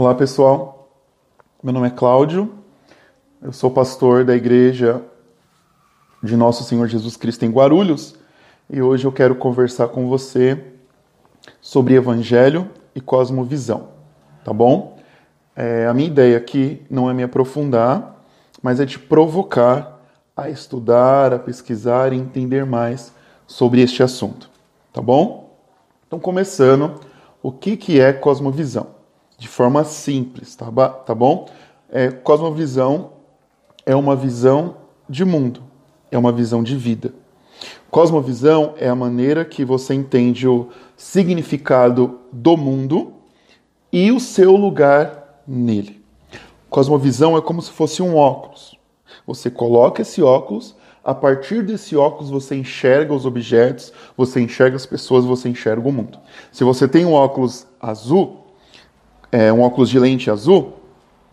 Olá pessoal, meu nome é Cláudio, eu sou pastor da igreja de Nosso Senhor Jesus Cristo em Guarulhos e hoje eu quero conversar com você sobre Evangelho e Cosmovisão, tá bom? É, a minha ideia aqui não é me aprofundar, mas é te provocar a estudar, a pesquisar e entender mais sobre este assunto, tá bom? Então, começando, o que, que é cosmovisão? De forma simples, tá, tá bom? É, cosmovisão é uma visão de mundo, é uma visão de vida. Cosmovisão é a maneira que você entende o significado do mundo e o seu lugar nele. Cosmovisão é como se fosse um óculos. Você coloca esse óculos, a partir desse óculos você enxerga os objetos, você enxerga as pessoas, você enxerga o mundo. Se você tem um óculos azul, é, um óculos de lente azul,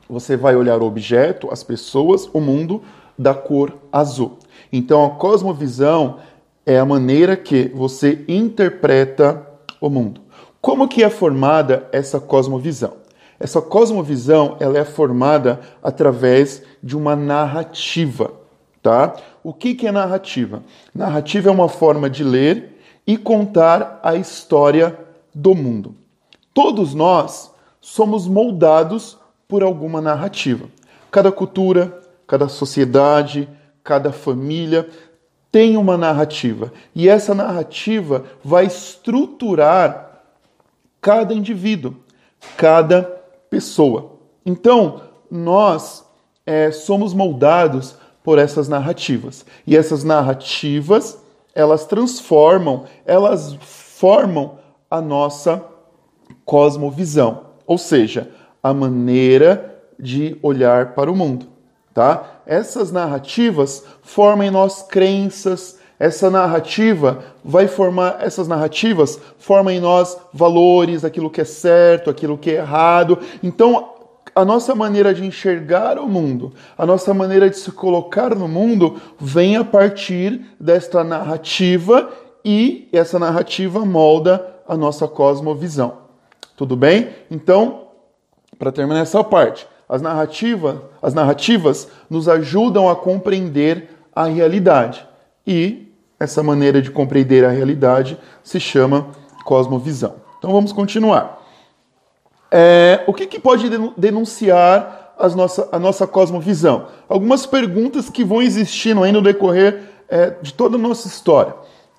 você vai olhar o objeto, as pessoas, o mundo da cor azul. Então a cosmovisão é a maneira que você interpreta o mundo. Como que é formada essa cosmovisão? Essa cosmovisão ela é formada através de uma narrativa, tá? O que, que é narrativa? Narrativa é uma forma de ler e contar a história do mundo. Todos nós somos moldados por alguma narrativa. Cada cultura, cada sociedade, cada família tem uma narrativa. E essa narrativa vai estruturar cada indivíduo, cada pessoa. Então, nós é, somos moldados por essas narrativas. E essas narrativas, elas transformam, elas formam a nossa cosmovisão ou seja, a maneira de olhar para o mundo, tá? Essas narrativas formam em nós crenças, essa narrativa vai formar, essas narrativas formam em nós valores, aquilo que é certo, aquilo que é errado. Então, a nossa maneira de enxergar o mundo, a nossa maneira de se colocar no mundo vem a partir desta narrativa e essa narrativa molda a nossa cosmovisão. Tudo bem? Então, para terminar essa parte, as narrativas, as narrativas nos ajudam a compreender a realidade. E essa maneira de compreender a realidade se chama cosmovisão. Então vamos continuar. É, o que, que pode denunciar as nossa, a nossa cosmovisão? Algumas perguntas que vão existindo aí no decorrer é, de toda a nossa história.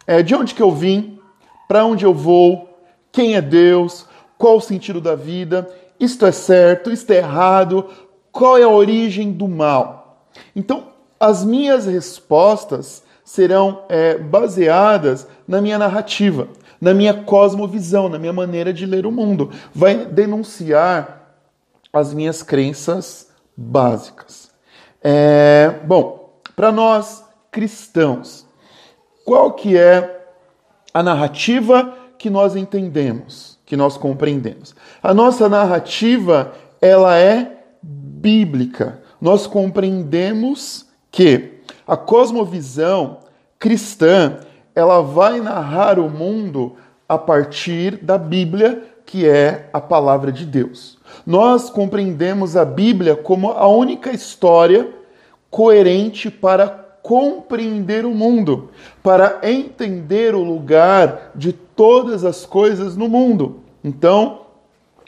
É, de onde que eu vim? Para onde eu vou? Quem é Deus? Qual o sentido da vida? Isto é certo, isto é errado? Qual é a origem do mal? Então, as minhas respostas serão é, baseadas na minha narrativa, na minha cosmovisão, na minha maneira de ler o mundo. Vai denunciar as minhas crenças básicas. É, bom, para nós cristãos, qual que é a narrativa que nós entendemos? Que nós compreendemos. A nossa narrativa, ela é bíblica. Nós compreendemos que a cosmovisão cristã, ela vai narrar o mundo a partir da Bíblia, que é a palavra de Deus. Nós compreendemos a Bíblia como a única história coerente para compreender o mundo, para entender o lugar de todas as coisas no mundo. Então,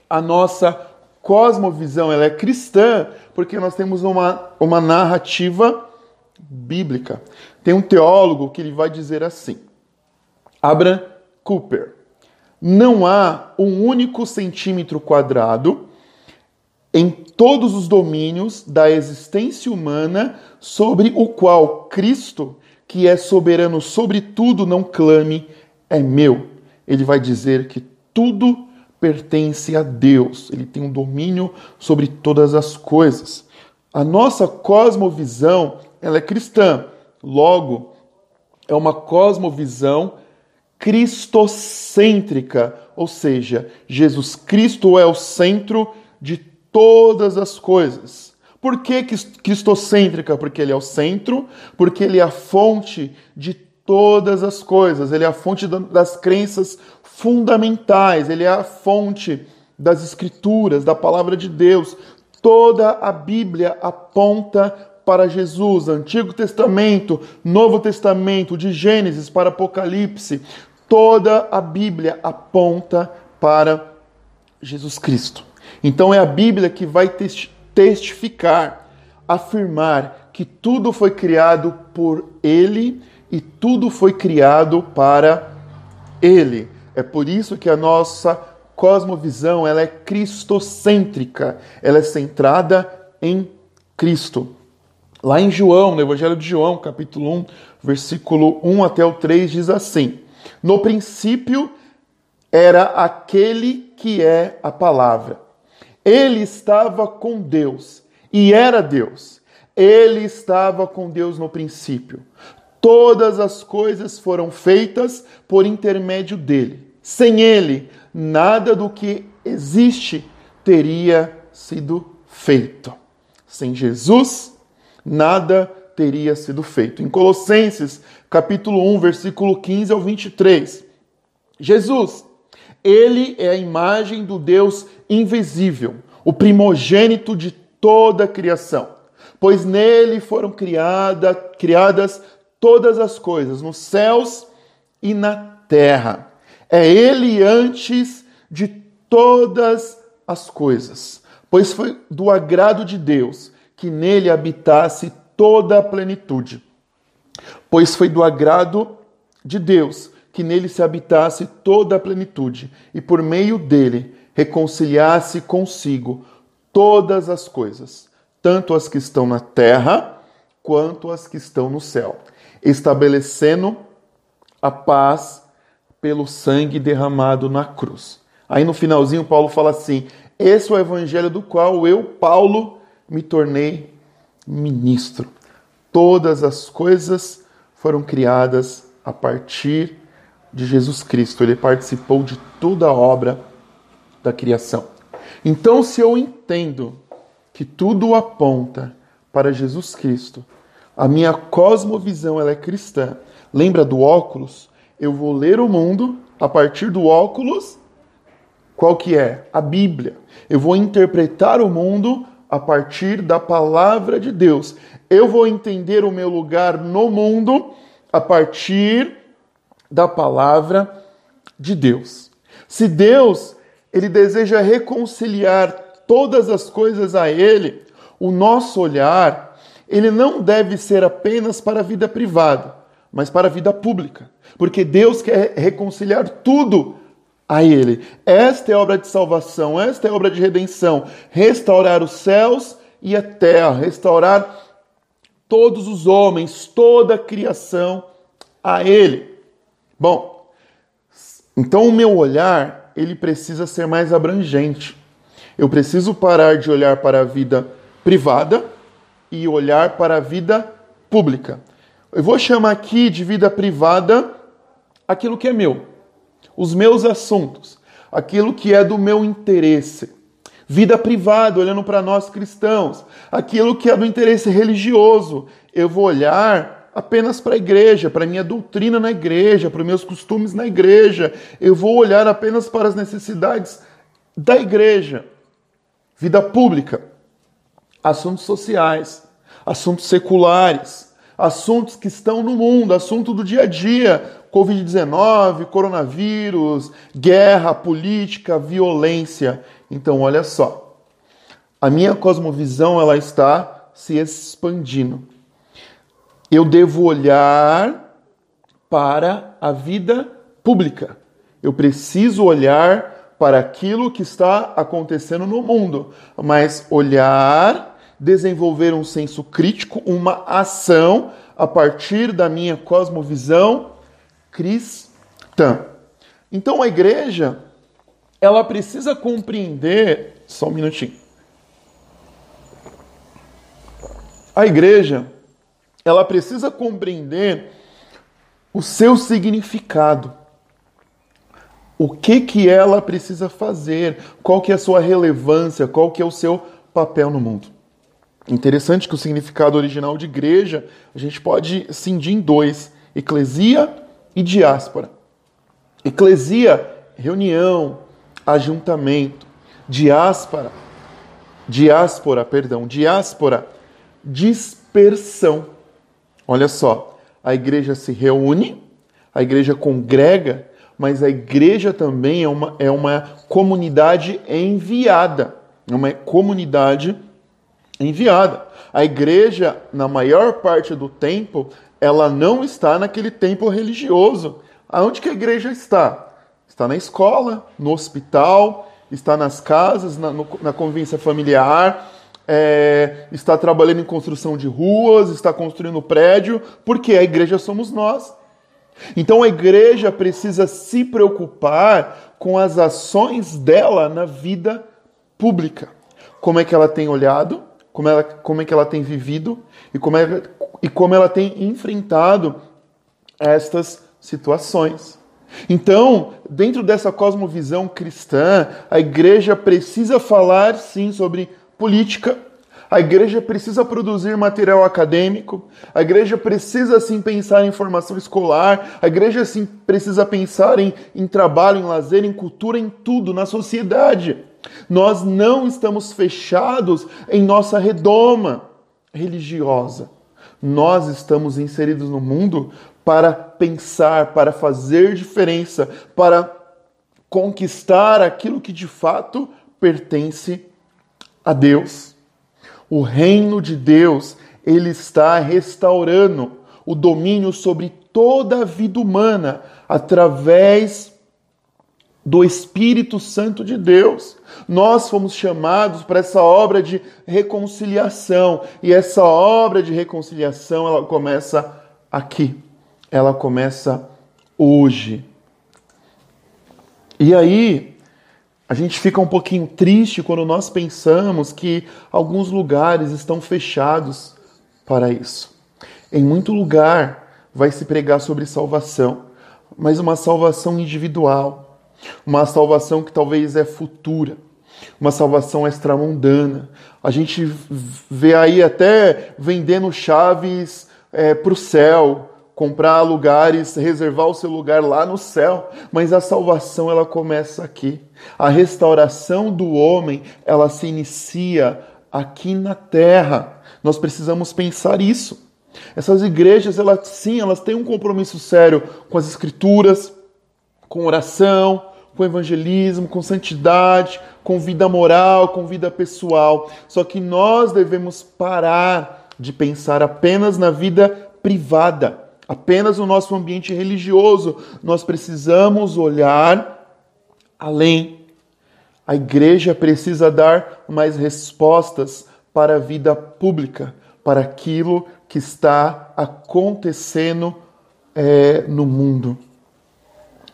a nossa cosmovisão ela é cristã porque nós temos uma, uma narrativa bíblica. Tem um teólogo que ele vai dizer assim: Abraham Cooper, não há um único centímetro quadrado em todos os domínios da existência humana sobre o qual Cristo, que é soberano sobre tudo, não clame, é meu ele vai dizer que tudo pertence a Deus, ele tem um domínio sobre todas as coisas. A nossa cosmovisão, ela é cristã. Logo, é uma cosmovisão cristocêntrica, ou seja, Jesus Cristo é o centro de todas as coisas. Por que cristocêntrica? Porque ele é o centro, porque ele é a fonte de todas as coisas, ele é a fonte das crenças fundamentais, ele é a fonte das Escrituras, da palavra de Deus. Toda a Bíblia aponta para Jesus, Antigo Testamento, Novo Testamento, de Gênesis para Apocalipse, toda a Bíblia aponta para Jesus Cristo. Então é a Bíblia que vai testificar, afirmar que tudo foi criado por Ele e tudo foi criado para Ele. É por isso que a nossa cosmovisão ela é cristocêntrica, ela é centrada em Cristo. Lá em João, no Evangelho de João, capítulo 1, versículo 1 até o 3, diz assim: No princípio era aquele que é a palavra. Ele estava com Deus e era Deus. Ele estava com Deus no princípio. Todas as coisas foram feitas por intermédio dele. Sem ele, nada do que existe teria sido feito. Sem Jesus, nada teria sido feito. Em Colossenses, capítulo 1, versículo 15 ao 23, Jesus, ele é a imagem do Deus invisível, o primogênito de toda a criação, pois nele foram criada, criadas todas as coisas, nos céus e na terra. É ele antes de todas as coisas, pois foi do agrado de Deus que nele habitasse toda a plenitude. Pois foi do agrado de Deus que nele se habitasse toda a plenitude, e por meio dele reconciliasse consigo todas as coisas, tanto as que estão na terra quanto as que estão no céu, estabelecendo a paz pelo sangue derramado na cruz. Aí no finalzinho Paulo fala assim: "Esse é o evangelho do qual eu, Paulo, me tornei ministro. Todas as coisas foram criadas a partir de Jesus Cristo. Ele participou de toda a obra da criação. Então, se eu entendo que tudo aponta para Jesus Cristo, a minha cosmovisão ela é cristã. Lembra do óculos? Eu vou ler o mundo a partir do óculos. Qual que é? A Bíblia. Eu vou interpretar o mundo a partir da palavra de Deus. Eu vou entender o meu lugar no mundo a partir da palavra de Deus. Se Deus ele deseja reconciliar todas as coisas a ele, o nosso olhar, ele não deve ser apenas para a vida privada, mas para a vida pública, porque Deus quer reconciliar tudo a Ele. Esta é obra de salvação, esta é obra de redenção. Restaurar os céus e a terra, restaurar todos os homens, toda a criação a Ele. Bom, então o meu olhar, ele precisa ser mais abrangente. Eu preciso parar de olhar para a vida privada e olhar para a vida pública. Eu vou chamar aqui de vida privada aquilo que é meu os meus assuntos, aquilo que é do meu interesse. Vida privada, olhando para nós cristãos, aquilo que é do interesse religioso. Eu vou olhar apenas para a igreja, para a minha doutrina na igreja, para os meus costumes na igreja. Eu vou olhar apenas para as necessidades da igreja. Vida pública, assuntos sociais, assuntos seculares, assuntos que estão no mundo, assunto do dia a dia, Covid-19, coronavírus, guerra, política, violência. Então, olha só. A minha cosmovisão ela está se expandindo. Eu devo olhar para a vida pública. Eu preciso olhar para aquilo que está acontecendo no mundo, mas olhar, desenvolver um senso crítico, uma ação a partir da minha cosmovisão cristã. Então a igreja, ela precisa compreender, só um minutinho. A igreja, ela precisa compreender o seu significado. O que que ela precisa fazer? Qual que é a sua relevância? Qual que é o seu papel no mundo? Interessante que o significado original de igreja a gente pode cindir em dois: eclesia e diáspora. Eclesia, reunião, ajuntamento. diáspora, diáspora, perdão, diáspora, dispersão. Olha só, a igreja se reúne, a igreja congrega, mas a igreja também é uma, é uma comunidade enviada. É uma comunidade enviada. A igreja, na maior parte do tempo, ela não está naquele templo religioso. Aonde que a igreja está? Está na escola, no hospital, está nas casas, na, no, na convivência familiar, é, está trabalhando em construção de ruas, está construindo prédio, porque a igreja somos nós. Então a igreja precisa se preocupar com as ações dela na vida pública. Como é que ela tem olhado, como, ela, como é que ela tem vivido e como, é, e como ela tem enfrentado estas situações. Então, dentro dessa cosmovisão cristã, a igreja precisa falar sim sobre política, a igreja precisa produzir material acadêmico, a igreja precisa sim pensar em formação escolar, a igreja sim precisa pensar em, em trabalho, em lazer, em cultura, em tudo, na sociedade. Nós não estamos fechados em nossa redoma religiosa. Nós estamos inseridos no mundo para pensar, para fazer diferença, para conquistar aquilo que de fato pertence a Deus. O reino de Deus, ele está restaurando o domínio sobre toda a vida humana através do Espírito Santo de Deus. Nós fomos chamados para essa obra de reconciliação, e essa obra de reconciliação, ela começa aqui. Ela começa hoje. E aí, a gente fica um pouquinho triste quando nós pensamos que alguns lugares estão fechados para isso. Em muito lugar vai se pregar sobre salvação, mas uma salvação individual uma salvação que talvez é futura, uma salvação extramundana. A gente vê aí até vendendo chaves é, para o céu, comprar lugares, reservar o seu lugar lá no céu, mas a salvação ela começa aqui. A restauração do homem, ela se inicia aqui na terra. Nós precisamos pensar isso. Essas igrejas, elas sim, elas têm um compromisso sério com as escrituras, com oração, com evangelismo, com santidade, com vida moral, com vida pessoal. Só que nós devemos parar de pensar apenas na vida privada, apenas no nosso ambiente religioso. Nós precisamos olhar além. A igreja precisa dar mais respostas para a vida pública, para aquilo que está acontecendo é, no mundo.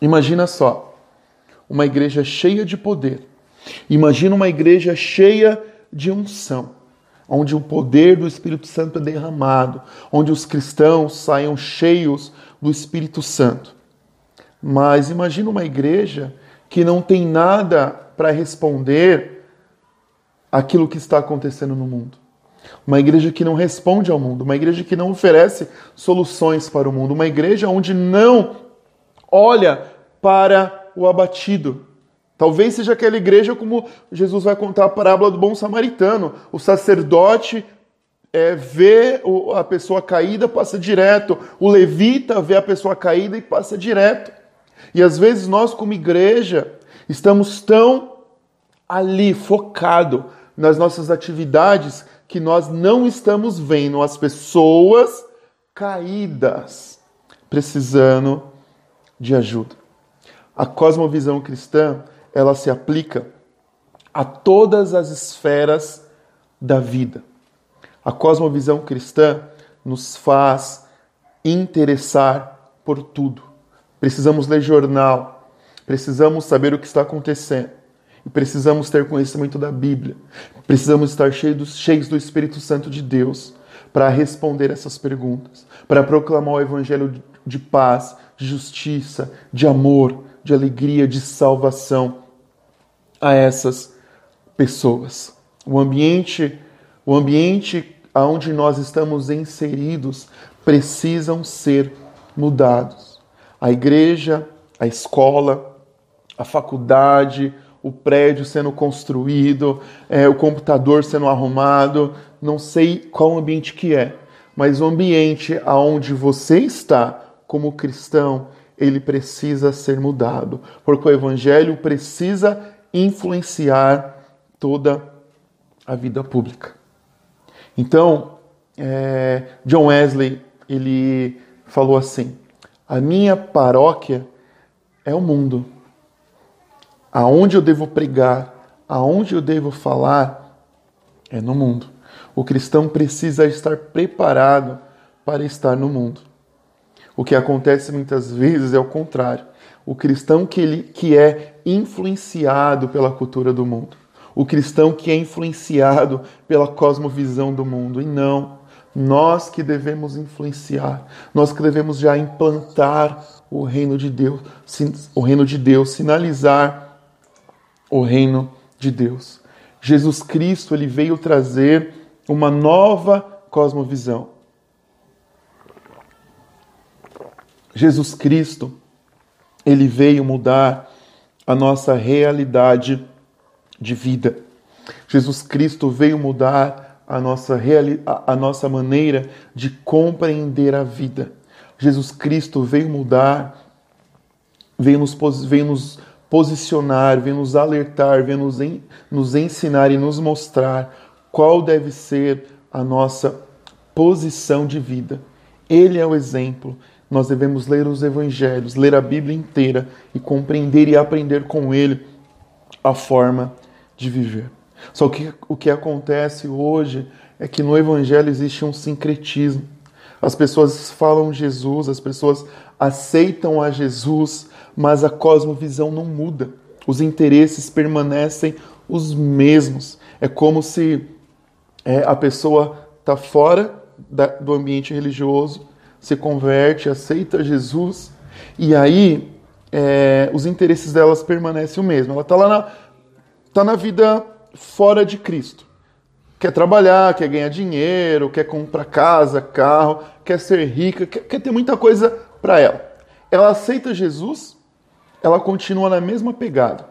Imagina só, uma igreja cheia de poder. Imagina uma igreja cheia de unção, onde o poder do Espírito Santo é derramado, onde os cristãos saiam cheios do Espírito Santo. Mas imagina uma igreja que não tem nada para responder aquilo que está acontecendo no mundo. Uma igreja que não responde ao mundo, uma igreja que não oferece soluções para o mundo, uma igreja onde não olha para o abatido. Talvez seja aquela igreja como Jesus vai contar a parábola do bom samaritano. O sacerdote é, vê a pessoa caída, passa direto. O levita vê a pessoa caída e passa direto. E às vezes nós, como igreja, estamos tão ali, focado nas nossas atividades, que nós não estamos vendo as pessoas caídas precisando de ajuda. A cosmovisão cristã, ela se aplica a todas as esferas da vida. A cosmovisão cristã nos faz interessar por tudo. Precisamos ler jornal, precisamos saber o que está acontecendo e precisamos ter conhecimento da Bíblia. Precisamos estar cheios, do Espírito Santo de Deus para responder essas perguntas, para proclamar o evangelho de paz, de justiça, de amor, de alegria, de salvação a essas pessoas. O ambiente, o ambiente onde nós estamos inseridos precisam ser mudados. A igreja, a escola, a faculdade, o prédio sendo construído, é, o computador sendo arrumado, não sei qual ambiente que é, mas o ambiente aonde você está como cristão, ele precisa ser mudado, porque o evangelho precisa influenciar toda a vida pública. Então, é, John Wesley ele falou assim: a minha paróquia é o mundo aonde eu devo pregar, aonde eu devo falar, é no mundo. O cristão precisa estar preparado para estar no mundo. O que acontece muitas vezes é o contrário. O cristão que, ele, que é influenciado pela cultura do mundo. O cristão que é influenciado pela cosmovisão do mundo. E não, nós que devemos influenciar, nós que devemos já implantar o reino de Deus, o reino de Deus, sinalizar o reino de Deus. Jesus Cristo ele veio trazer uma nova cosmovisão. Jesus Cristo ele veio mudar a nossa realidade de vida. Jesus Cristo veio mudar a nossa, reali a, a nossa maneira de compreender a vida. Jesus Cristo veio mudar, veio nos, veio nos posicionar, vem nos alertar, vem nos, en, nos ensinar e nos mostrar qual deve ser a nossa posição de vida. Ele é o exemplo. Nós devemos ler os evangelhos, ler a Bíblia inteira e compreender e aprender com ele a forma de viver. Só que o que acontece hoje é que no evangelho existe um sincretismo. As pessoas falam Jesus, as pessoas aceitam a Jesus, mas a cosmovisão não muda. Os interesses permanecem os mesmos. É como se é, a pessoa está fora da, do ambiente religioso, se converte, aceita Jesus, e aí é, os interesses delas permanecem o mesmo. Ela está lá na, tá na vida fora de Cristo. Quer trabalhar, quer ganhar dinheiro, quer comprar casa, carro, quer ser rica, quer, quer ter muita coisa para ela. Ela aceita Jesus, ela continua na mesma pegada.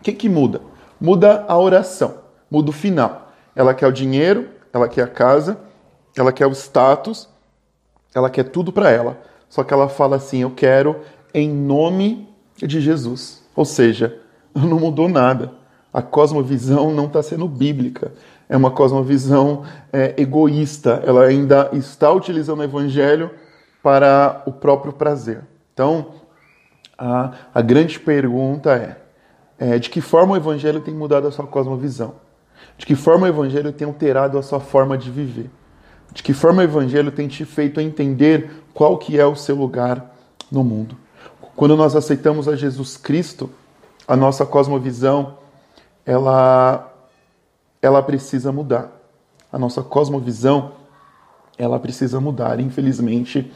O que, que muda? Muda a oração, muda o final. Ela quer o dinheiro, ela quer a casa, ela quer o status, ela quer tudo para ela. Só que ela fala assim: Eu quero em nome de Jesus. Ou seja, não mudou nada. A cosmovisão não está sendo bíblica. É uma cosmovisão é, egoísta. Ela ainda está utilizando o evangelho para o próprio prazer. Então, a, a grande pergunta é, é de que forma o Evangelho tem mudado a sua cosmovisão? De que forma o Evangelho tem alterado a sua forma de viver? De que forma o Evangelho tem te feito entender qual que é o seu lugar no mundo? Quando nós aceitamos a Jesus Cristo, a nossa cosmovisão, ela, ela precisa mudar. A nossa cosmovisão, ela precisa mudar. Infelizmente,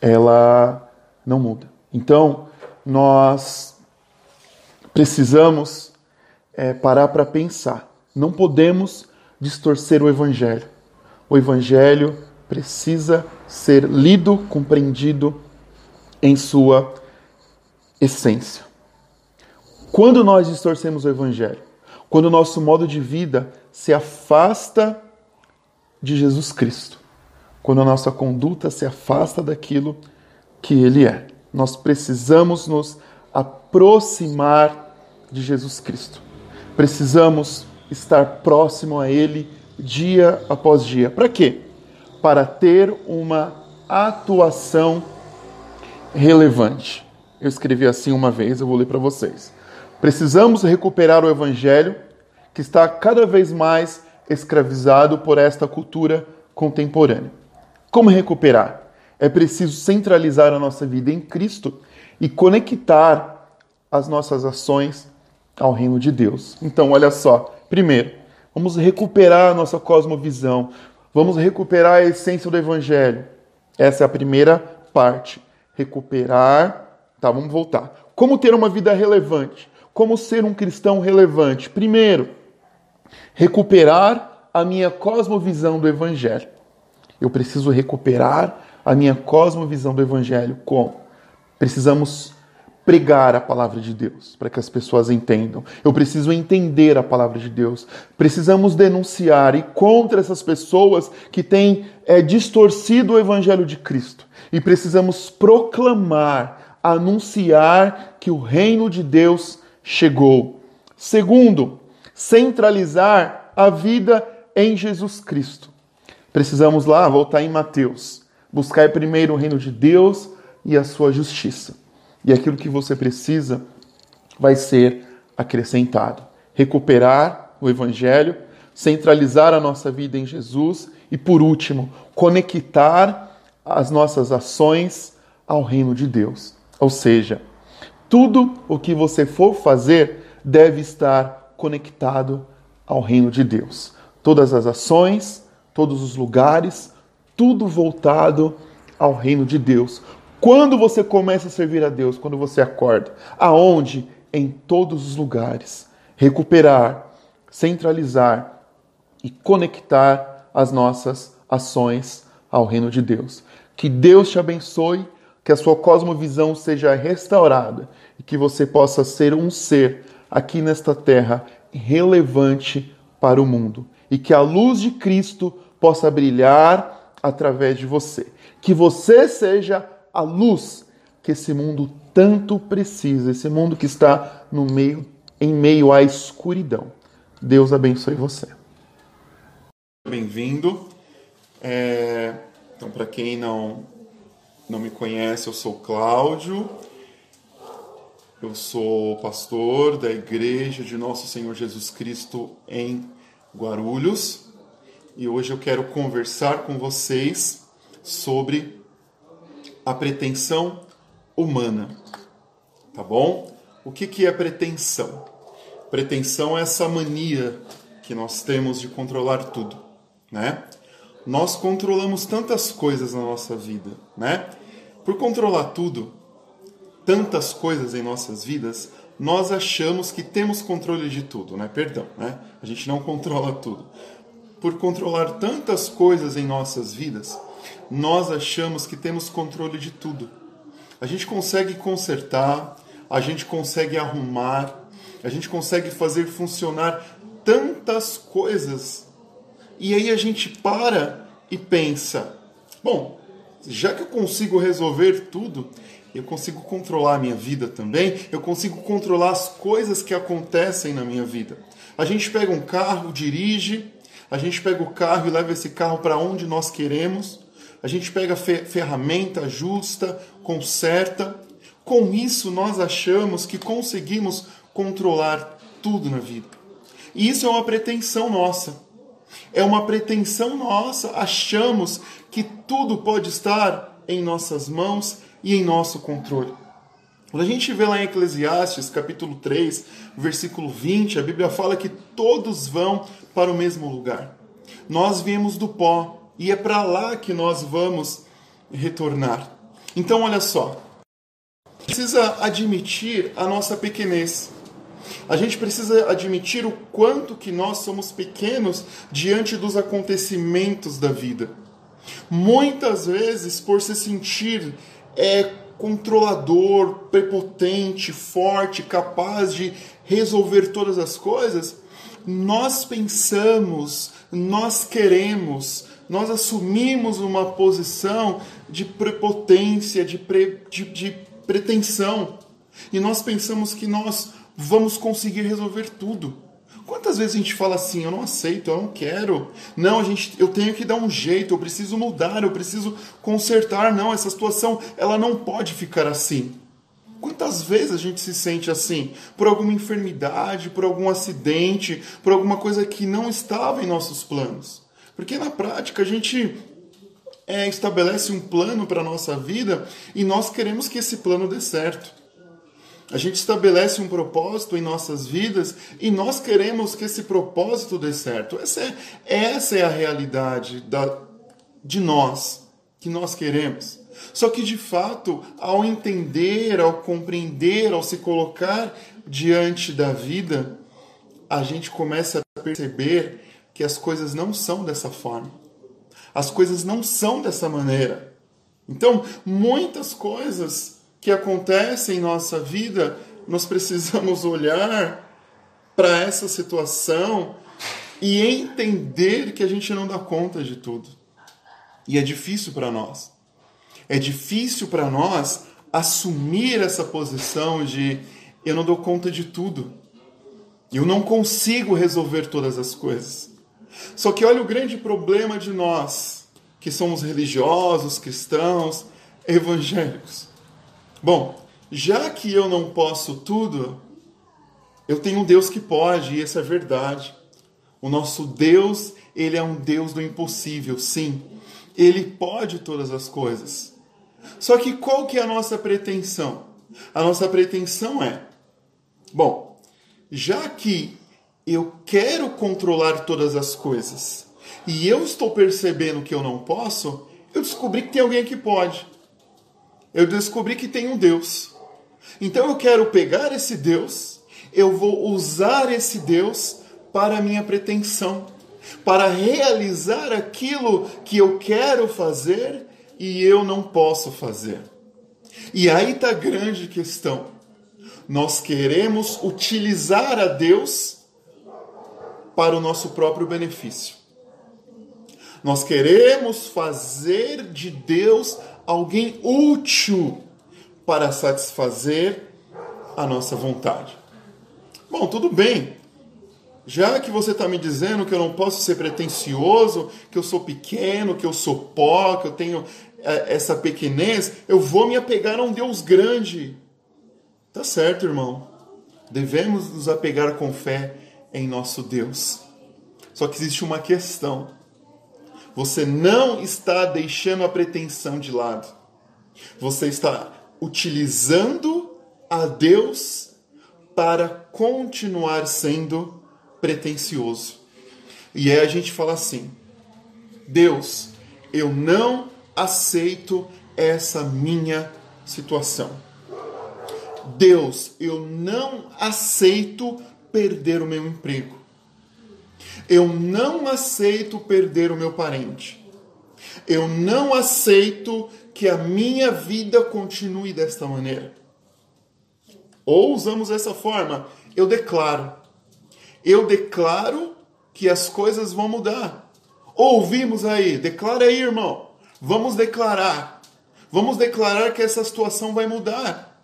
ela não muda. Então, nós precisamos é, parar para pensar. Não podemos distorcer o Evangelho. O Evangelho precisa ser lido, compreendido em sua essência. Quando nós distorcemos o Evangelho, quando o nosso modo de vida se afasta de Jesus Cristo, quando a nossa conduta se afasta daquilo que Ele é nós precisamos nos aproximar de Jesus Cristo. Precisamos estar próximo a Ele dia após dia. Para quê? Para ter uma atuação relevante. Eu escrevi assim uma vez, eu vou ler para vocês. Precisamos recuperar o Evangelho que está cada vez mais escravizado por esta cultura contemporânea. Como recuperar? É preciso centralizar a nossa vida em Cristo e conectar as nossas ações ao reino de Deus. Então, olha só. Primeiro, vamos recuperar a nossa cosmovisão. Vamos recuperar a essência do evangelho. Essa é a primeira parte. Recuperar. Tá, vamos voltar. Como ter uma vida relevante? Como ser um cristão relevante? Primeiro, recuperar a minha cosmovisão do evangelho. Eu preciso recuperar a minha cosmovisão do Evangelho como? Precisamos pregar a palavra de Deus, para que as pessoas entendam. Eu preciso entender a palavra de Deus. Precisamos denunciar e contra essas pessoas que têm é, distorcido o evangelho de Cristo. E precisamos proclamar, anunciar que o reino de Deus chegou. Segundo, centralizar a vida em Jesus Cristo. Precisamos lá voltar em Mateus. Buscar primeiro o reino de Deus e a sua justiça e aquilo que você precisa vai ser acrescentado. Recuperar o Evangelho, centralizar a nossa vida em Jesus e, por último, conectar as nossas ações ao reino de Deus. Ou seja, tudo o que você for fazer deve estar conectado ao reino de Deus. Todas as ações, todos os lugares, tudo voltado ao reino de Deus. Quando você começa a servir a Deus, quando você acorda, aonde? Em todos os lugares. Recuperar, centralizar e conectar as nossas ações ao reino de Deus. Que Deus te abençoe, que a sua cosmovisão seja restaurada e que você possa ser um ser aqui nesta terra relevante para o mundo e que a luz de Cristo possa brilhar através de você. Que você seja a luz que esse mundo tanto precisa, esse mundo que está no meio, em meio à escuridão. Deus abençoe você. Bem-vindo. É... Então, para quem não não me conhece, eu sou Cláudio. Eu sou pastor da Igreja de Nosso Senhor Jesus Cristo em Guarulhos e hoje eu quero conversar com vocês sobre a pretensão humana. Tá bom? O que, que é pretensão? Pretensão é essa mania que nós temos de controlar tudo, né? Nós controlamos tantas coisas na nossa vida, né? Por controlar tudo, tantas coisas em nossas vidas, nós achamos que temos controle de tudo, né? Perdão, né? A gente não controla tudo. Por controlar tantas coisas em nossas vidas, nós achamos que temos controle de tudo. A gente consegue consertar, a gente consegue arrumar, a gente consegue fazer funcionar tantas coisas. E aí a gente para e pensa: bom, já que eu consigo resolver tudo, eu consigo controlar a minha vida também, eu consigo controlar as coisas que acontecem na minha vida. A gente pega um carro, dirige, a gente pega o carro e leva esse carro para onde nós queremos a gente pega ferramenta justa, conserta. Com isso, nós achamos que conseguimos controlar tudo na vida. E isso é uma pretensão nossa. É uma pretensão nossa, achamos que tudo pode estar em nossas mãos e em nosso controle. Quando a gente vê lá em Eclesiastes, capítulo 3, versículo 20, a Bíblia fala que todos vão para o mesmo lugar. Nós viemos do pó, e é para lá que nós vamos retornar. Então, olha só, precisa admitir a nossa pequenez. A gente precisa admitir o quanto que nós somos pequenos diante dos acontecimentos da vida. Muitas vezes, por se sentir é, controlador, prepotente, forte, capaz de resolver todas as coisas, nós pensamos, nós queremos, nós assumimos uma posição de prepotência, de, pre, de, de pretensão. E nós pensamos que nós vamos conseguir resolver tudo. Quantas vezes a gente fala assim, eu não aceito, eu não quero. Não, a gente, eu tenho que dar um jeito, eu preciso mudar, eu preciso consertar. Não, essa situação, ela não pode ficar assim. Quantas vezes a gente se sente assim? Por alguma enfermidade, por algum acidente, por alguma coisa que não estava em nossos planos. Porque na prática a gente é, estabelece um plano para a nossa vida e nós queremos que esse plano dê certo. A gente estabelece um propósito em nossas vidas e nós queremos que esse propósito dê certo. Essa é, essa é a realidade da, de nós, que nós queremos. Só que de fato, ao entender, ao compreender, ao se colocar diante da vida, a gente começa a perceber que as coisas não são dessa forma. As coisas não são dessa maneira. Então, muitas coisas que acontecem em nossa vida, nós precisamos olhar para essa situação e entender que a gente não dá conta de tudo. E é difícil para nós. É difícil para nós assumir essa posição de eu não dou conta de tudo. Eu não consigo resolver todas as coisas. Só que olha o grande problema de nós, que somos religiosos, cristãos, evangélicos. Bom, já que eu não posso tudo, eu tenho um Deus que pode, e essa é a verdade. O nosso Deus, ele é um Deus do impossível, sim. Ele pode todas as coisas. Só que qual que é a nossa pretensão? A nossa pretensão é: bom, já que eu quero controlar todas as coisas e eu estou percebendo que eu não posso, eu descobri que tem alguém que pode. Eu descobri que tem um Deus. Então eu quero pegar esse Deus, eu vou usar esse Deus para a minha pretensão, para realizar aquilo que eu quero fazer e eu não posso fazer. E aí está a grande questão. Nós queremos utilizar a Deus para o nosso próprio benefício. Nós queremos fazer de Deus alguém útil para satisfazer a nossa vontade. Bom, tudo bem. Já que você está me dizendo que eu não posso ser pretensioso, que eu sou pequeno, que eu sou pó, que eu tenho é, essa pequenez, eu vou me apegar a um Deus grande. Tá certo, irmão. Devemos nos apegar com fé em nosso Deus. Só que existe uma questão. Você não está deixando a pretensão de lado. Você está utilizando a Deus para continuar sendo pretensioso. E aí a gente fala assim: Deus, eu não aceito essa minha situação. Deus, eu não aceito perder o meu emprego. Eu não aceito perder o meu parente. Eu não aceito que a minha vida continue desta maneira. Ou usamos essa forma, eu declaro eu declaro que as coisas vão mudar. Ouvimos aí, declara aí, irmão. Vamos declarar. Vamos declarar que essa situação vai mudar.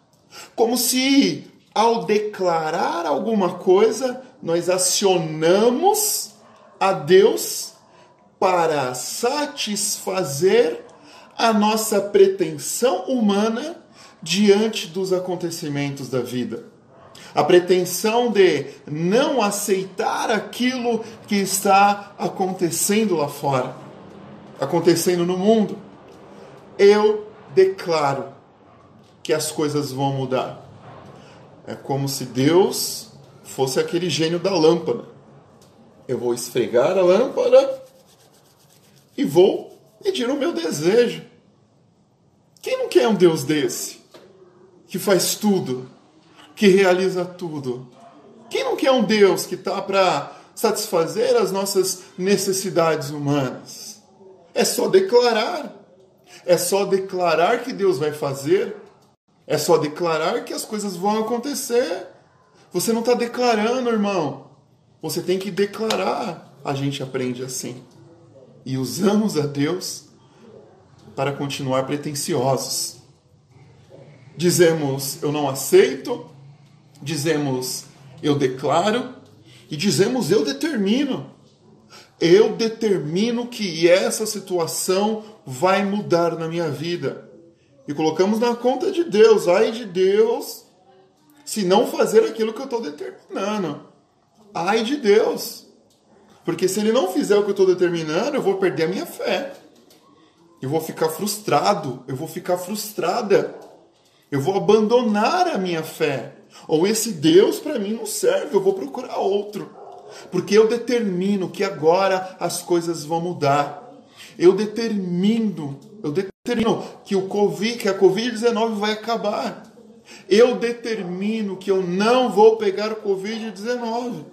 Como se ao declarar alguma coisa, nós acionamos a Deus para satisfazer a nossa pretensão humana diante dos acontecimentos da vida a pretensão de não aceitar aquilo que está acontecendo lá fora, acontecendo no mundo. Eu declaro que as coisas vão mudar. É como se Deus fosse aquele gênio da lâmpada. Eu vou esfregar a lâmpada e vou pedir o meu desejo. Quem não quer um Deus desse? Que faz tudo, que realiza tudo. Quem não quer um Deus que está para satisfazer as nossas necessidades humanas? É só declarar. É só declarar que Deus vai fazer. É só declarar que as coisas vão acontecer. Você não está declarando, irmão. Você tem que declarar. A gente aprende assim. E usamos a Deus para continuar pretensiosos. Dizemos, eu não aceito, dizemos eu declaro e dizemos eu determino. Eu determino que essa situação vai mudar na minha vida. E colocamos na conta de Deus, ai de Deus, se não fazer aquilo que eu estou determinando. Ai de Deus. Porque se ele não fizer o que eu estou determinando, eu vou perder a minha fé. Eu vou ficar frustrado, eu vou ficar frustrada. Eu vou abandonar a minha fé. Ou esse Deus para mim não serve, eu vou procurar outro. Porque eu determino que agora as coisas vão mudar. Eu determino, eu determino que o COVID, que a COVID-19 vai acabar. Eu determino que eu não vou pegar o COVID-19.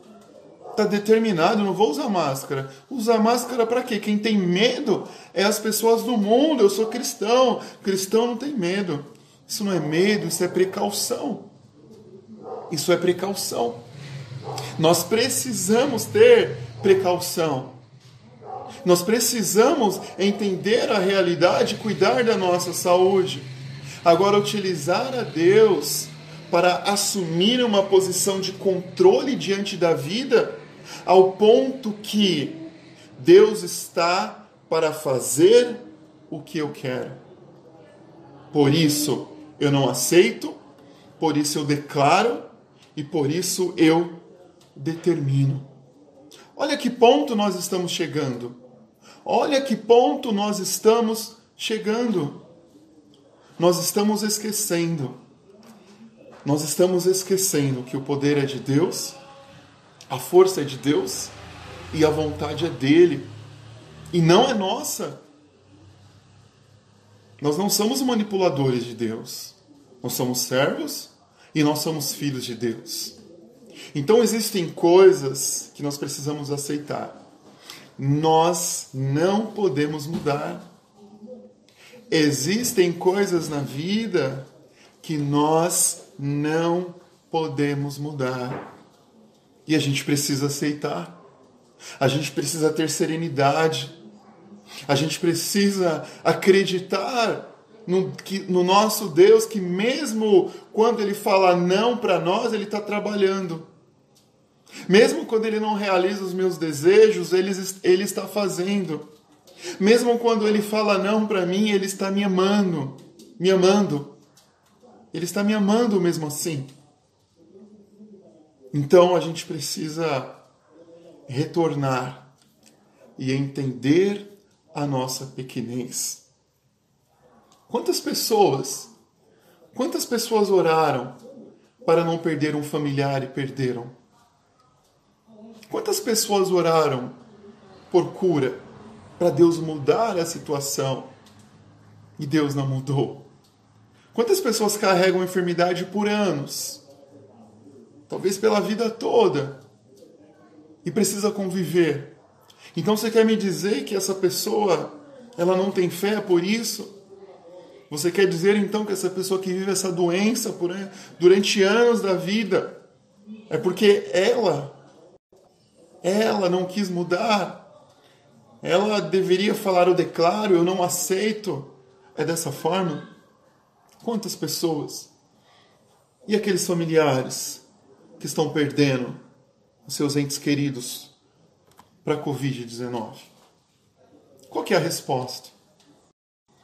Está determinado, não vou usar máscara. Usar máscara para quê? Quem tem medo é as pessoas do mundo. Eu sou cristão. Cristão não tem medo. Isso não é medo, isso é precaução. Isso é precaução. Nós precisamos ter precaução. Nós precisamos entender a realidade e cuidar da nossa saúde. Agora, utilizar a Deus para assumir uma posição de controle diante da vida, ao ponto que Deus está para fazer o que eu quero. Por isso eu não aceito, por isso eu declaro e por isso eu determino. Olha que ponto nós estamos chegando. Olha que ponto nós estamos chegando. Nós estamos esquecendo. Nós estamos esquecendo que o poder é de Deus, a força é de Deus e a vontade é dele. E não é nossa. Nós não somos manipuladores de Deus. Nós somos servos e nós somos filhos de Deus. Então existem coisas que nós precisamos aceitar. Nós não podemos mudar. Existem coisas na vida que nós não podemos mudar. E a gente precisa aceitar. A gente precisa ter serenidade. A gente precisa acreditar no, que, no nosso Deus, que mesmo quando Ele fala não para nós, Ele está trabalhando. Mesmo quando Ele não realiza os meus desejos, Ele, ele está fazendo. Mesmo quando Ele fala não para mim, Ele está me amando. Me amando. Ele está me amando mesmo assim. Então a gente precisa retornar e entender a nossa pequenez. Quantas pessoas, quantas pessoas oraram para não perder um familiar e perderam? Quantas pessoas oraram por cura para Deus mudar a situação e Deus não mudou? Quantas pessoas carregam enfermidade por anos? Talvez pela vida toda. E precisa conviver. Então você quer me dizer que essa pessoa ela não tem fé por isso? Você quer dizer então que essa pessoa que vive essa doença por, durante anos da vida é porque ela ela não quis mudar? Ela deveria falar eu declaro, eu não aceito. É dessa forma? Quantas pessoas? E aqueles familiares que estão perdendo os seus entes queridos para a Covid-19? Qual é a resposta?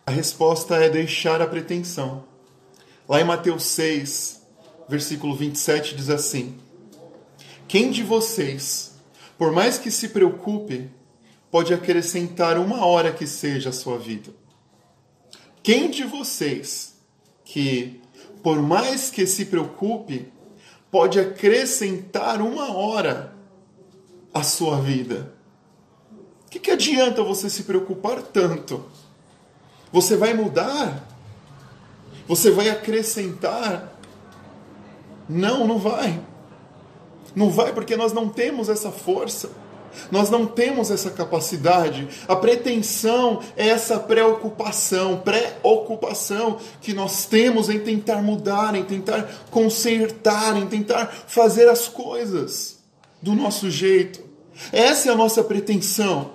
A resposta é deixar a pretensão. Lá em Mateus 6, versículo 27, diz assim: Quem de vocês, por mais que se preocupe, pode acrescentar uma hora que seja a sua vida? Quem de vocês, que, por mais que se preocupe, pode acrescentar uma hora à sua vida. O que, que adianta você se preocupar tanto? Você vai mudar? Você vai acrescentar? Não, não vai. Não vai porque nós não temos essa força. Nós não temos essa capacidade. A pretensão é essa preocupação, preocupação que nós temos em tentar mudar, em tentar consertar, em tentar fazer as coisas do nosso jeito. Essa é a nossa pretensão.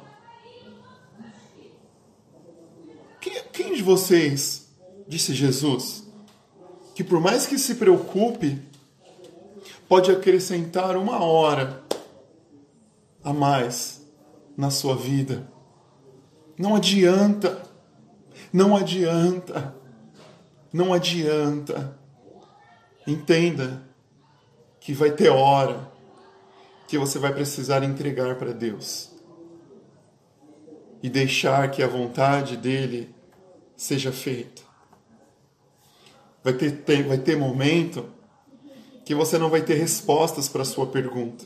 Quem, quem de vocês, disse Jesus, que por mais que se preocupe, pode acrescentar uma hora a mais na sua vida. Não adianta, não adianta, não adianta. Entenda que vai ter hora que você vai precisar entregar para Deus e deixar que a vontade dele seja feita. Vai ter, vai ter momento que você não vai ter respostas para a sua pergunta.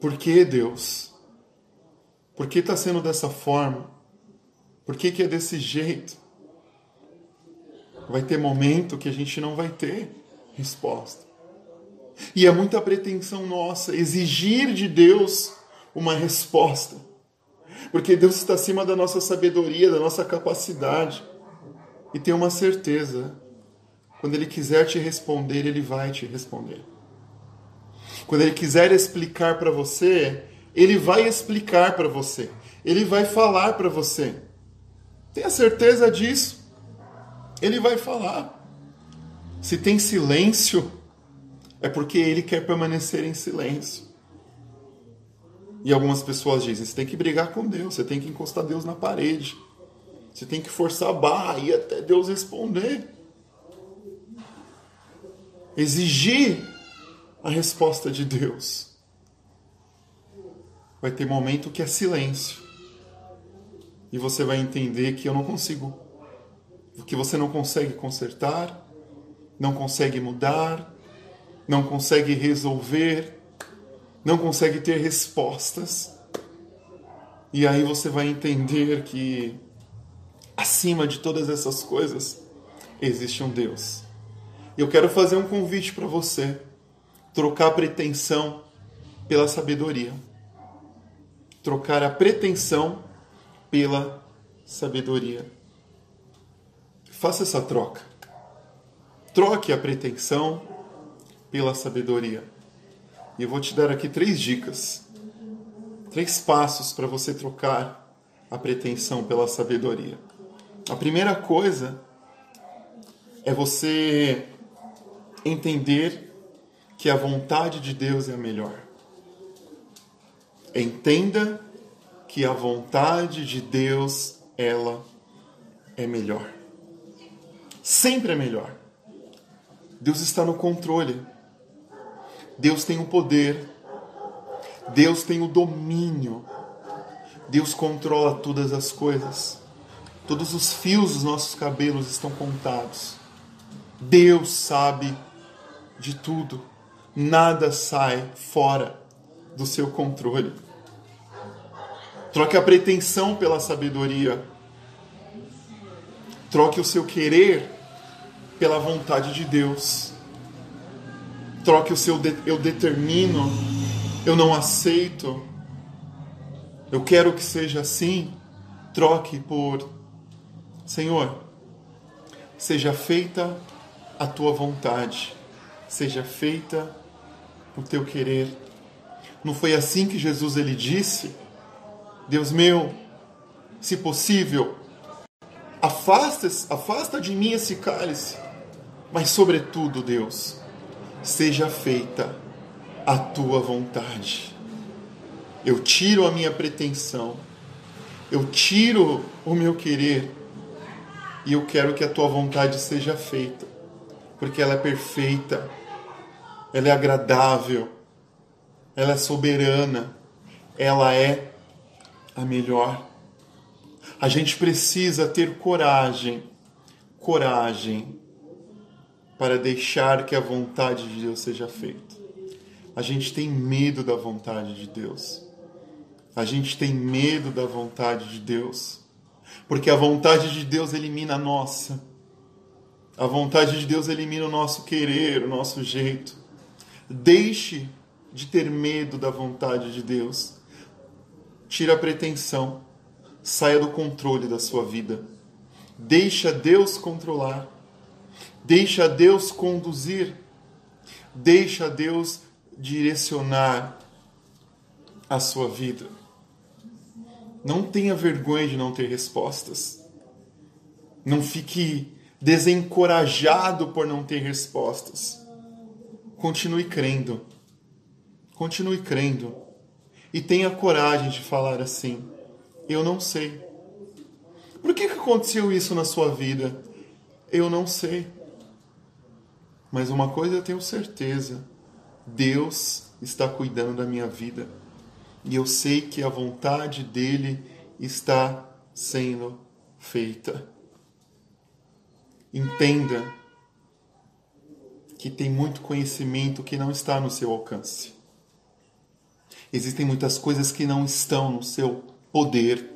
Por que Deus? Por que está sendo dessa forma? Por que, que é desse jeito? Vai ter momento que a gente não vai ter resposta. E é muita pretensão nossa exigir de Deus uma resposta. Porque Deus está acima da nossa sabedoria, da nossa capacidade. E tenha uma certeza: quando Ele quiser te responder, Ele vai te responder. Quando Ele quiser explicar para você, Ele vai explicar para você. Ele vai falar para você. Tenha certeza disso. Ele vai falar. Se tem silêncio, é porque ele quer permanecer em silêncio. E algumas pessoas dizem: você tem que brigar com Deus, você tem que encostar Deus na parede, você tem que forçar a barra e até Deus responder. Exigir a resposta de Deus. Vai ter momento que é silêncio. E você vai entender que eu não consigo, que você não consegue consertar, não consegue mudar, não consegue resolver, não consegue ter respostas. E aí você vai entender que acima de todas essas coisas existe um Deus. Eu quero fazer um convite para você trocar a pretensão pela sabedoria. Trocar a pretensão pela sabedoria. Faça essa troca. Troque a pretensão pela sabedoria. E eu vou te dar aqui três dicas, três passos para você trocar a pretensão pela sabedoria. A primeira coisa é você entender que a vontade de Deus é a melhor. Entenda que a vontade de Deus, ela é melhor. Sempre é melhor. Deus está no controle. Deus tem o poder, Deus tem o domínio, Deus controla todas as coisas. Todos os fios dos nossos cabelos estão contados. Deus sabe de tudo. Nada sai fora do seu controle. Troque a pretensão pela sabedoria. Troque o seu querer pela vontade de Deus. Troque o seu de, eu determino, eu não aceito, eu quero que seja assim. Troque por Senhor, seja feita a tua vontade, seja feita o teu querer. Não foi assim que Jesus ele disse? Deus meu, se possível, afasta, afasta de mim esse cálice, mas sobretudo, Deus, seja feita a tua vontade. Eu tiro a minha pretensão, eu tiro o meu querer e eu quero que a tua vontade seja feita, porque ela é perfeita, ela é agradável, ela é soberana, ela é a melhor. A gente precisa ter coragem, coragem para deixar que a vontade de Deus seja feita. A gente tem medo da vontade de Deus. A gente tem medo da vontade de Deus. Porque a vontade de Deus elimina a nossa. A vontade de Deus elimina o nosso querer, o nosso jeito. Deixe de ter medo da vontade de Deus. Tira a pretensão. Saia do controle da sua vida. Deixa Deus controlar. Deixa Deus conduzir, deixa Deus direcionar a sua vida. Não tenha vergonha de não ter respostas. Não fique desencorajado por não ter respostas. Continue crendo. Continue crendo. E tenha coragem de falar assim: Eu não sei. Por que aconteceu isso na sua vida? Eu não sei. Mas uma coisa eu tenho certeza: Deus está cuidando da minha vida. E eu sei que a vontade dele está sendo feita. Entenda que tem muito conhecimento que não está no seu alcance. Existem muitas coisas que não estão no seu poder.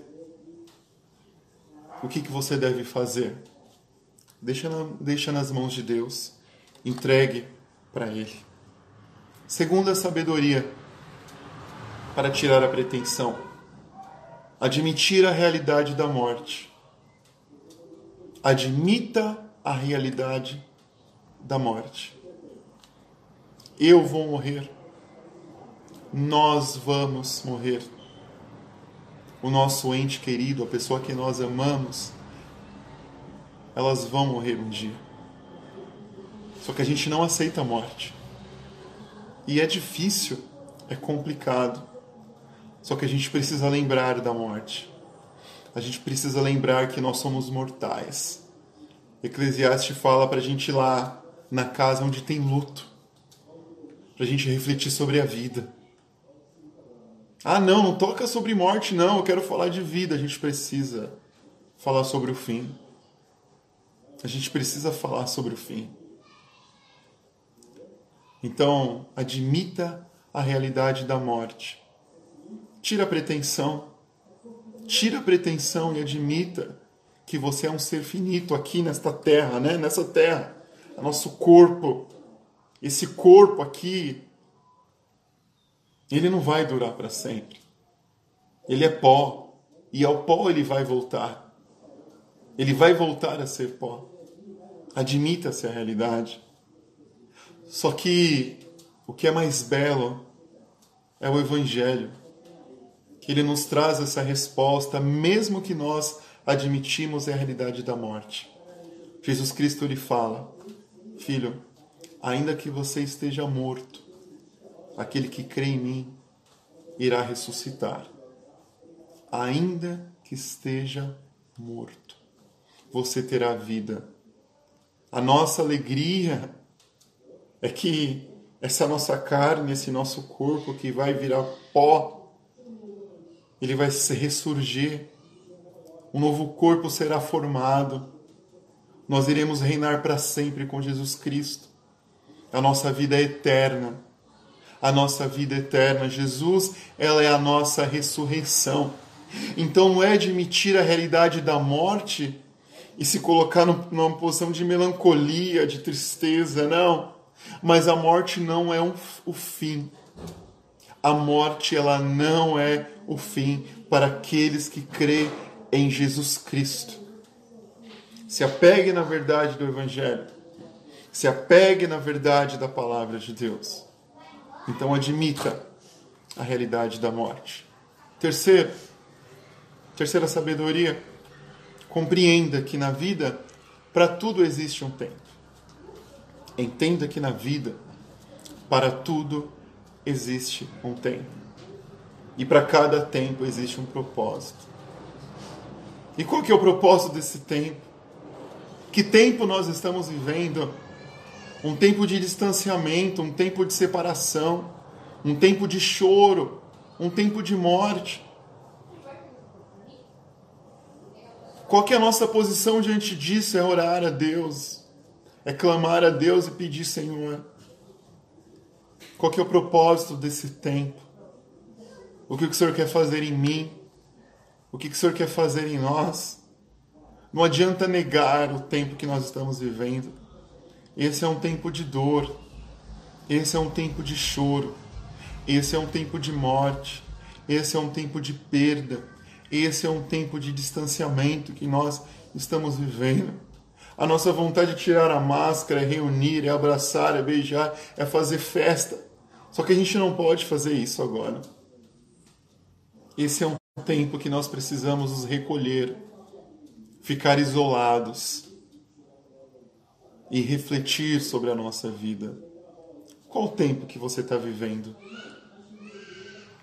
O que, que você deve fazer? Deixa, deixa nas mãos de Deus entregue para Ele. Segunda sabedoria para tirar a pretensão. Admitir a realidade da morte. Admita a realidade da morte. Eu vou morrer. Nós vamos morrer. O nosso ente querido, a pessoa que nós amamos, elas vão morrer um dia. Só que a gente não aceita a morte. E é difícil, é complicado. Só que a gente precisa lembrar da morte. A gente precisa lembrar que nós somos mortais. Eclesiastes fala para a gente ir lá na casa onde tem luto, para a gente refletir sobre a vida. Ah, não, não toca sobre morte, não, eu quero falar de vida. A gente precisa falar sobre o fim. A gente precisa falar sobre o fim. Então, admita a realidade da morte. Tira a pretensão. Tira a pretensão e admita que você é um ser finito aqui nesta terra, né? Nessa terra, é nosso corpo. Esse corpo aqui, ele não vai durar para sempre. Ele é pó e ao pó ele vai voltar. Ele vai voltar a ser pó. Admita-se a realidade. Só que o que é mais belo é o Evangelho, que ele nos traz essa resposta, mesmo que nós admitimos a realidade da morte. Jesus Cristo lhe fala: Filho, ainda que você esteja morto, aquele que crê em mim irá ressuscitar. Ainda que esteja morto, você terá vida. A nossa alegria é que essa nossa carne, esse nosso corpo que vai virar pó, ele vai se ressurgir. Um novo corpo será formado. Nós iremos reinar para sempre com Jesus Cristo. A nossa vida é eterna. A nossa vida eterna. Jesus, ela é a nossa ressurreição. Então não é admitir a realidade da morte e se colocar numa posição de melancolia, de tristeza, não mas a morte não é um, o fim. A morte ela não é o fim para aqueles que crê em Jesus Cristo. Se apegue na verdade do Evangelho. Se apegue na verdade da palavra de Deus. Então admita a realidade da morte. Terceiro, terceira sabedoria, compreenda que na vida para tudo existe um tempo. Entenda que na vida, para tudo existe um tempo. E para cada tempo existe um propósito. E qual que é o propósito desse tempo? Que tempo nós estamos vivendo? Um tempo de distanciamento, um tempo de separação, um tempo de choro, um tempo de morte. Qual que é a nossa posição diante disso? É orar a Deus, é clamar a Deus e pedir, Senhor, qual que é o propósito desse tempo? O que o Senhor quer fazer em mim? O que o Senhor quer fazer em nós? Não adianta negar o tempo que nós estamos vivendo. Esse é um tempo de dor. Esse é um tempo de choro. Esse é um tempo de morte. Esse é um tempo de perda. Esse é um tempo de distanciamento que nós estamos vivendo. A nossa vontade de tirar a máscara, é reunir, é abraçar, é beijar, é fazer festa. Só que a gente não pode fazer isso agora. Esse é um tempo que nós precisamos nos recolher, ficar isolados e refletir sobre a nossa vida. Qual o tempo que você está vivendo?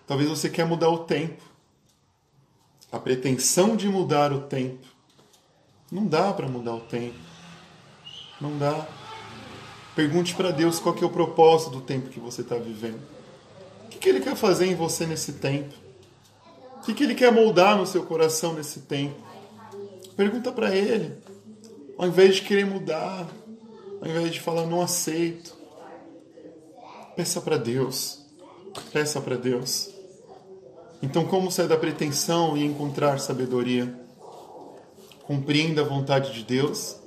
Talvez você quer mudar o tempo. A pretensão de mudar o tempo. Não dá para mudar o tempo. Não dá. Pergunte para Deus qual que é o propósito do tempo que você está vivendo. O que, que Ele quer fazer em você nesse tempo? O que, que Ele quer moldar no seu coração nesse tempo? Pergunta para Ele. Ao invés de querer mudar, ao invés de falar não aceito, peça para Deus. Peça para Deus. Então, como sair da pretensão e encontrar sabedoria? Compreenda a vontade de Deus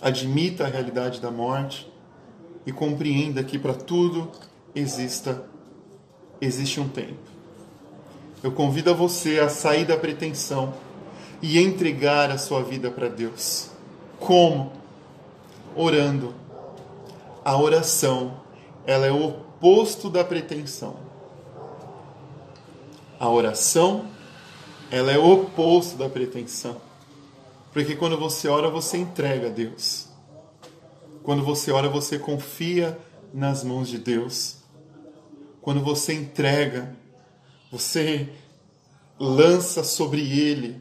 admita a realidade da morte e compreenda que para tudo exista existe um tempo. Eu convido a você a sair da pretensão e entregar a sua vida para Deus. Como? Orando. A oração, ela é o oposto da pretensão. A oração, ela é o oposto da pretensão. Porque quando você ora, você entrega a Deus. Quando você ora, você confia nas mãos de Deus. Quando você entrega, você lança sobre Ele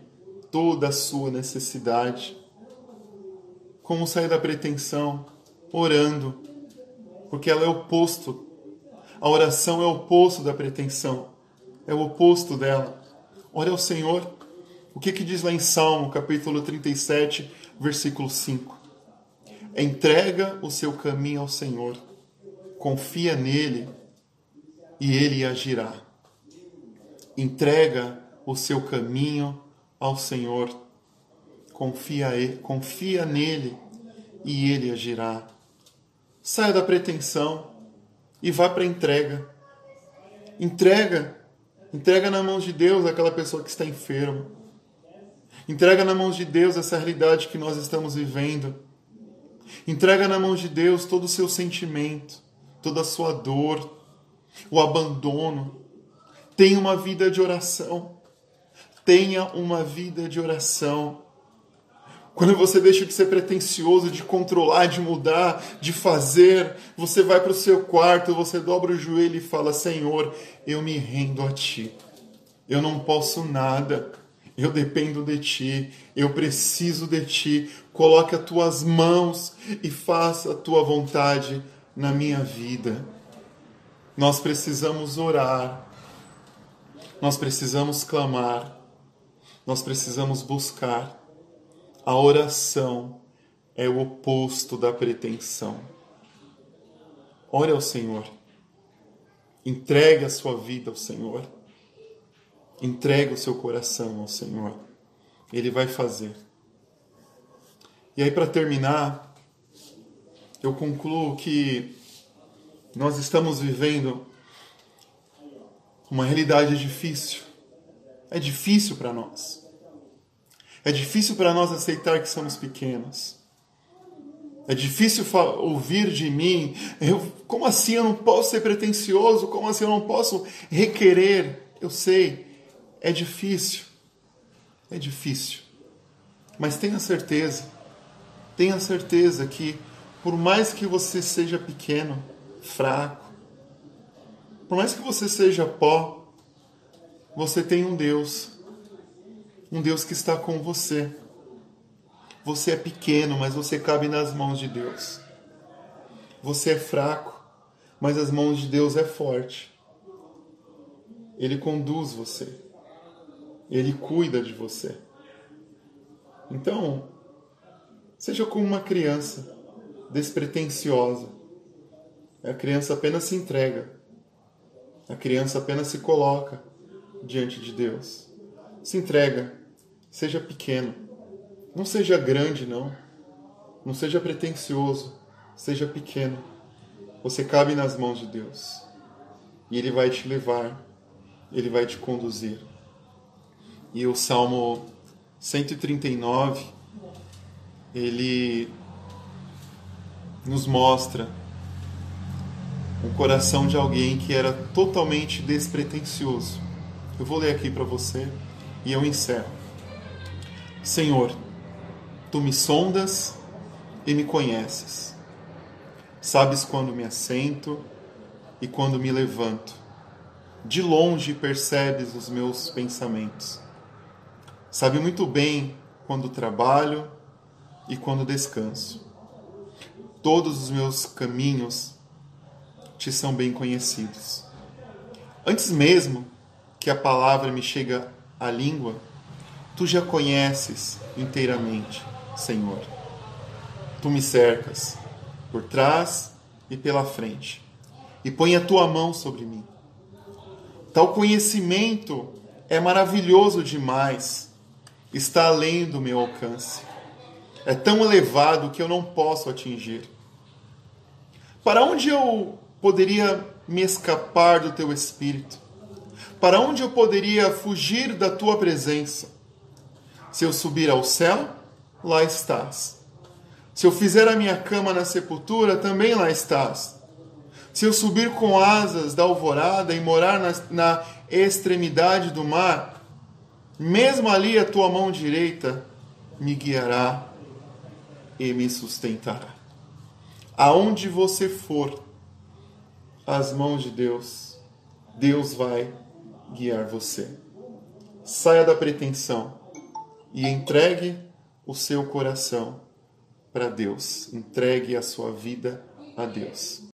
toda a sua necessidade. Como sair da pretensão? Orando, porque ela é o oposto. A oração é o oposto da pretensão, é o oposto dela. Ore ao Senhor. O que, que diz lá em Salmo, capítulo 37, versículo 5? Entrega o seu caminho ao Senhor, confia nele e ele agirá. Entrega o seu caminho ao Senhor, confia, confia nele e ele agirá. Saia da pretensão e vá para a entrega. Entrega, entrega na mão de Deus aquela pessoa que está enferma. Entrega na mão de Deus essa realidade que nós estamos vivendo. Entrega na mão de Deus todo o seu sentimento, toda a sua dor, o abandono. Tenha uma vida de oração. Tenha uma vida de oração. Quando você deixa de ser pretensioso, de controlar, de mudar, de fazer, você vai para o seu quarto, você dobra o joelho e fala: Senhor, eu me rendo a Ti. Eu não posso nada. Eu dependo de Ti. Eu preciso de Ti. Coloque as Tuas mãos e faça a Tua vontade na minha vida. Nós precisamos orar. Nós precisamos clamar. Nós precisamos buscar. A oração é o oposto da pretensão. Ore ao Senhor. Entregue a sua vida ao Senhor. Entregue o seu coração ao Senhor. Ele vai fazer. E aí, para terminar, eu concluo que nós estamos vivendo uma realidade difícil. É difícil para nós. É difícil para nós aceitar que somos pequenos. É difícil ouvir de mim, eu, como assim eu não posso ser pretensioso? Como assim eu não posso requerer? Eu sei, é difícil. É difícil. Mas tenha certeza, tenha certeza que por mais que você seja pequeno, fraco, por mais que você seja pó, você tem um Deus um Deus que está com você. Você é pequeno, mas você cabe nas mãos de Deus. Você é fraco, mas as mãos de Deus é forte. Ele conduz você. Ele cuida de você. Então, seja como uma criança despretensiosa. A criança apenas se entrega. A criança apenas se coloca diante de Deus. Se entrega Seja pequeno. Não seja grande, não. Não seja pretensioso. Seja pequeno. Você cabe nas mãos de Deus. E Ele vai te levar. Ele vai te conduzir. E o Salmo 139, ele nos mostra o coração de alguém que era totalmente despretensioso. Eu vou ler aqui para você e eu encerro. Senhor, tu me sondas e me conheces. Sabes quando me assento e quando me levanto. De longe percebes os meus pensamentos. Sabe muito bem quando trabalho e quando descanso. Todos os meus caminhos te são bem conhecidos. Antes mesmo que a palavra me chegue à língua, Tu já conheces inteiramente, Senhor. Tu me cercas por trás e pela frente e põe a tua mão sobre mim. Tal conhecimento é maravilhoso demais, está além do meu alcance. É tão elevado que eu não posso atingir. Para onde eu poderia me escapar do teu espírito? Para onde eu poderia fugir da tua presença? Se eu subir ao céu, lá estás. Se eu fizer a minha cama na sepultura, também lá estás. Se eu subir com asas da alvorada e morar na, na extremidade do mar, mesmo ali a tua mão direita me guiará e me sustentará. Aonde você for, as mãos de Deus, Deus vai guiar você. Saia da pretensão e entregue o seu coração para Deus. Entregue a sua vida a Deus.